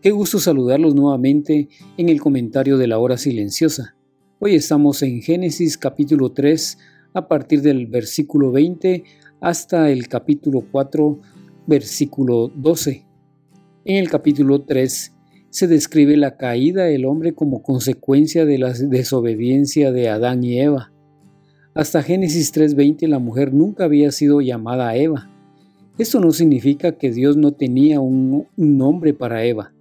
Qué gusto saludarlos nuevamente en el comentario de la hora silenciosa. Hoy estamos en Génesis capítulo 3 a partir del versículo 20 hasta el capítulo 4 versículo 12. En el capítulo 3 se describe la caída del hombre como consecuencia de la desobediencia de Adán y Eva. Hasta Génesis 3.20 la mujer nunca había sido llamada Eva. Esto no significa que Dios no tenía un, nombre para Eva.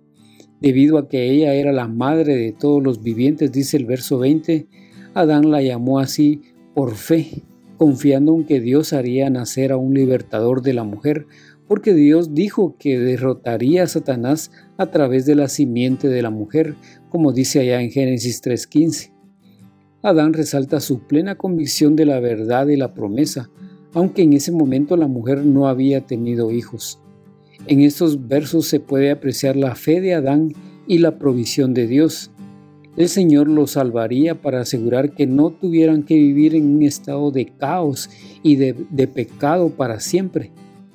Debido a que ella era la madre de todos los vivientes, dice el verso 20, Adán la llamó así por fe, confiando en que Dios haría nacer a un libertador de la mujer, porque Dios dijo que derrotaría a Satanás a través de la simiente de la mujer, como dice allá en Génesis 3.15. Adán resalta su plena convicción de la verdad y la promesa, aunque en ese momento la mujer no había tenido hijos. En estos versos se puede apreciar la fe de Adán y la provisión de Dios. El Señor los salvaría para asegurar que no tuvieran que vivir en un estado de caos y de, pecado para siempre.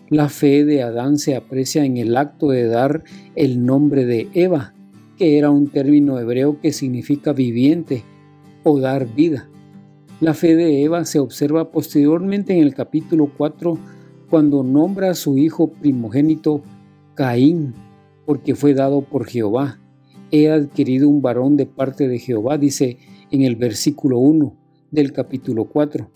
La fe de Adán se aprecia en el acto de dar el nombre de Eva, que era un término hebreo que significa viviente o dar vida. La fe de Eva se observa posteriormente en el capítulo 4 cuando nombra a su hijo primogénito Caín, porque fue dado por Jehová. He adquirido un varón de parte de Jehová, dice en el versículo 1 del capítulo 4,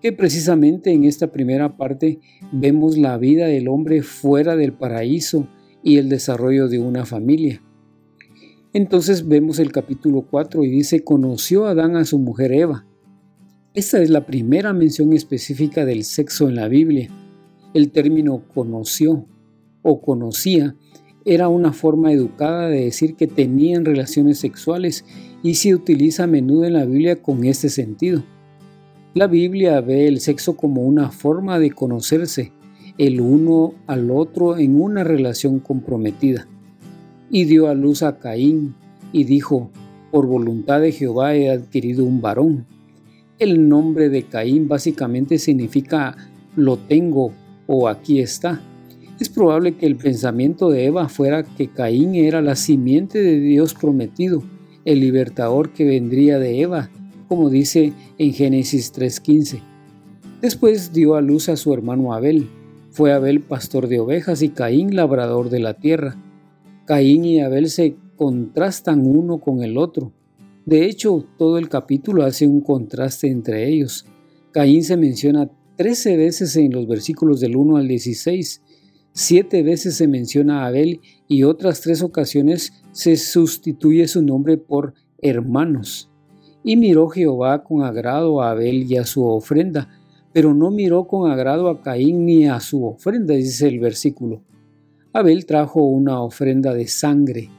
que precisamente en esta primera parte vemos la vida del hombre fuera del paraíso y el desarrollo de una familia. Entonces vemos el capítulo 4 y dice, conoció Adán a su mujer Eva. Esta es la primera mención específica del sexo en la Biblia. El término conoció o conocía era una forma educada de decir que tenían relaciones sexuales y se utiliza a menudo en la Biblia con este sentido. La Biblia ve el sexo como una forma de conocerse el uno al otro en una relación comprometida. Y dio a luz a Caín y dijo, por voluntad de Jehová he adquirido un varón. El nombre de Caín básicamente significa lo tengo o aquí está. Es probable que el pensamiento de Eva fuera que Caín era la simiente de Dios prometido, el libertador que vendría de Eva, como dice en Génesis 3.15. Después dio a luz a su hermano Abel. Fue Abel pastor de ovejas y Caín labrador de la tierra. Caín y Abel se contrastan uno con el otro. De hecho, todo el capítulo hace un contraste entre ellos. Caín se menciona 13 veces en los versículos del 1 al 16. Siete veces se menciona a Abel y otras tres ocasiones se sustituye su nombre por hermanos. Y miró Jehová con agrado a Abel y a su ofrenda, pero no miró con agrado a Caín ni a su ofrenda, dice el versículo. Abel trajo una ofrenda de sangre,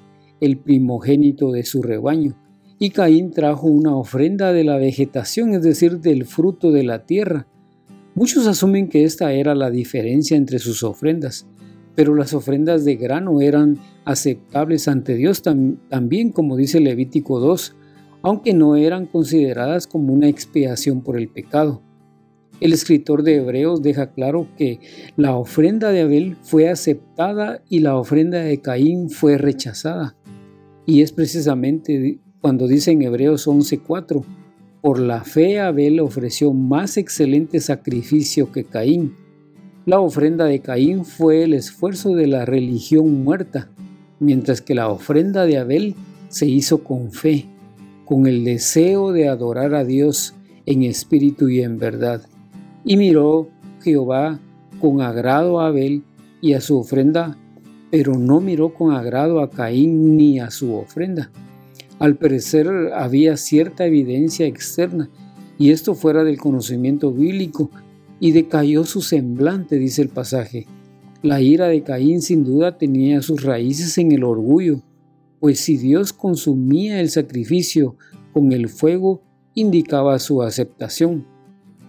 el primogénito de su rebaño, y Caín trajo una ofrenda de la vegetación, es decir, del fruto de la tierra. Muchos asumen que esta era la diferencia entre sus ofrendas, pero las ofrendas de grano eran aceptables ante Dios también, como dice Levítico 2, aunque no eran consideradas como una expiación por el pecado. El escritor de Hebreos deja claro que la ofrenda de Abel fue aceptada y la ofrenda de Caín fue rechazada. Y es precisamente cuando dice en Hebreos 11:4, por la fe Abel ofreció más excelente sacrificio que Caín. La ofrenda de Caín fue el esfuerzo de la religión muerta, mientras que la ofrenda de Abel se hizo con fe, con el deseo de adorar a Dios en espíritu y en verdad. Y miró Jehová con agrado a Abel y a su ofrenda, pero no miró con agrado a Caín ni a su ofrenda. Al parecer había cierta evidencia externa, y esto fuera del conocimiento bíblico, y decayó su semblante, dice el pasaje. La ira de Caín sin duda tenía sus raíces en el orgullo, pues si Dios consumía el sacrificio con el fuego, indicaba su aceptación.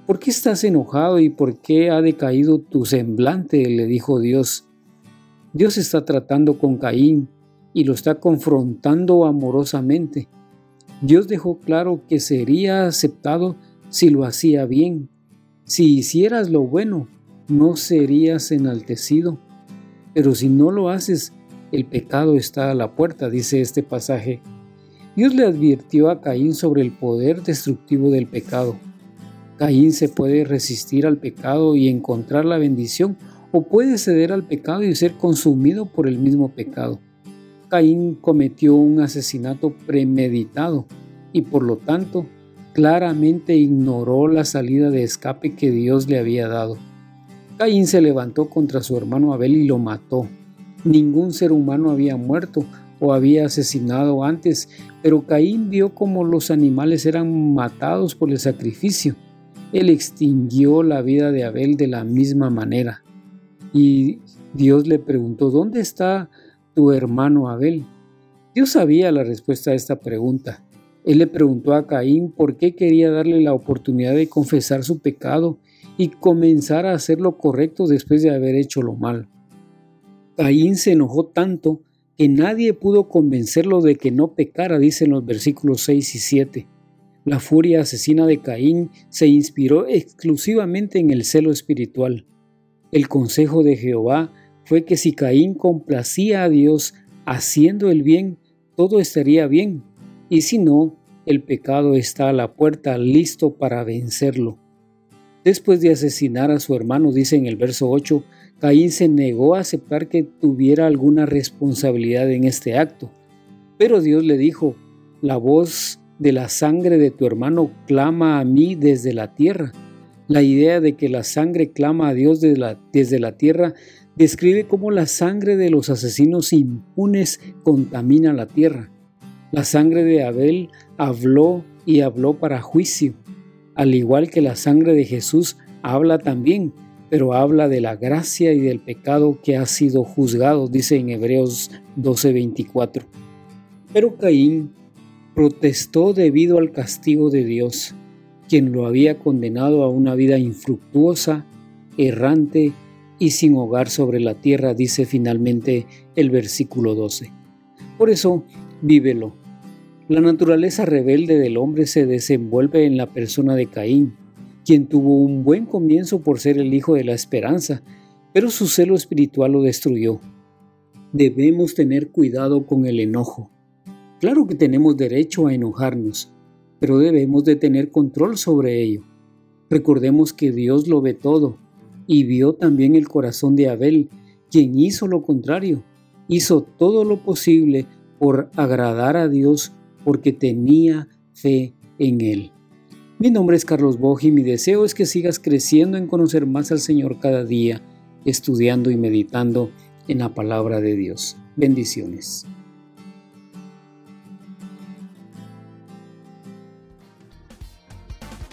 ¿Por qué estás enojado y por qué ha decaído tu semblante? le dijo Dios. Dios está tratando con Caín y lo está confrontando amorosamente. Dios dejó claro que sería aceptado si lo hacía bien. Si hicieras lo bueno, no serías enaltecido. Pero si no lo haces, el pecado está a la puerta, dice este pasaje. Dios le advirtió a Caín sobre el poder destructivo del pecado. Caín se puede resistir al pecado y encontrar la bendición, o puede ceder al pecado y ser consumido por el mismo pecado. Caín cometió un asesinato premeditado y por lo tanto claramente ignoró la salida de escape que Dios le había dado. Caín se levantó contra su hermano Abel y lo mató. Ningún ser humano había muerto o había asesinado antes, pero Caín vio cómo los animales eran matados por el sacrificio. Él extinguió la vida de Abel de la misma manera. Y Dios le preguntó, ¿dónde está tu hermano Abel? Dios sabía la respuesta a esta pregunta. Él le preguntó a Caín por qué quería darle la oportunidad de confesar su pecado y comenzar a hacer lo correcto después de haber hecho lo malo. Caín se enojó tanto que nadie pudo convencerlo de que no pecara, dicen los versículos 6 y 7. La furia asesina de Caín se inspiró exclusivamente en el celo espiritual. El consejo de Jehová fue que si Caín complacía a Dios haciendo el bien, todo estaría bien, y si no, el pecado está a la puerta listo para vencerlo. Después de asesinar a su hermano, dice en el verso 8, Caín se negó a aceptar que tuviera alguna responsabilidad en este acto. Pero Dios le dijo, la voz de la sangre de tu hermano clama a mí desde la tierra. La idea de que la sangre clama a Dios desde la, tierra describe cómo la sangre de los asesinos impunes contamina la tierra. La sangre de Abel habló y habló para juicio, al igual que la sangre de Jesús habla también pero habla de la gracia y del pecado que ha sido juzgado, dice en Hebreos 12:24. Pero Caín protestó debido al castigo de Dios, quien lo había condenado a una vida infructuosa, errante y sin hogar sobre la tierra, dice finalmente el versículo 12. Por eso, vívelo. La naturaleza rebelde del hombre se desenvuelve en la persona de Caín, quien tuvo un buen comienzo por ser el hijo de la esperanza, pero su celo espiritual lo destruyó. Debemos tener cuidado con el enojo. Claro que tenemos derecho a enojarnos, pero debemos de tener control sobre ello. Recordemos que Dios lo ve todo y vio también el corazón de Abel, quien hizo lo contrario, hizo todo lo posible por agradar a Dios porque tenía fe en él. Mi nombre es Carlos Boj y mi deseo es que sigas creciendo en conocer más al Señor cada día, estudiando y meditando en la palabra de Dios. Bendiciones.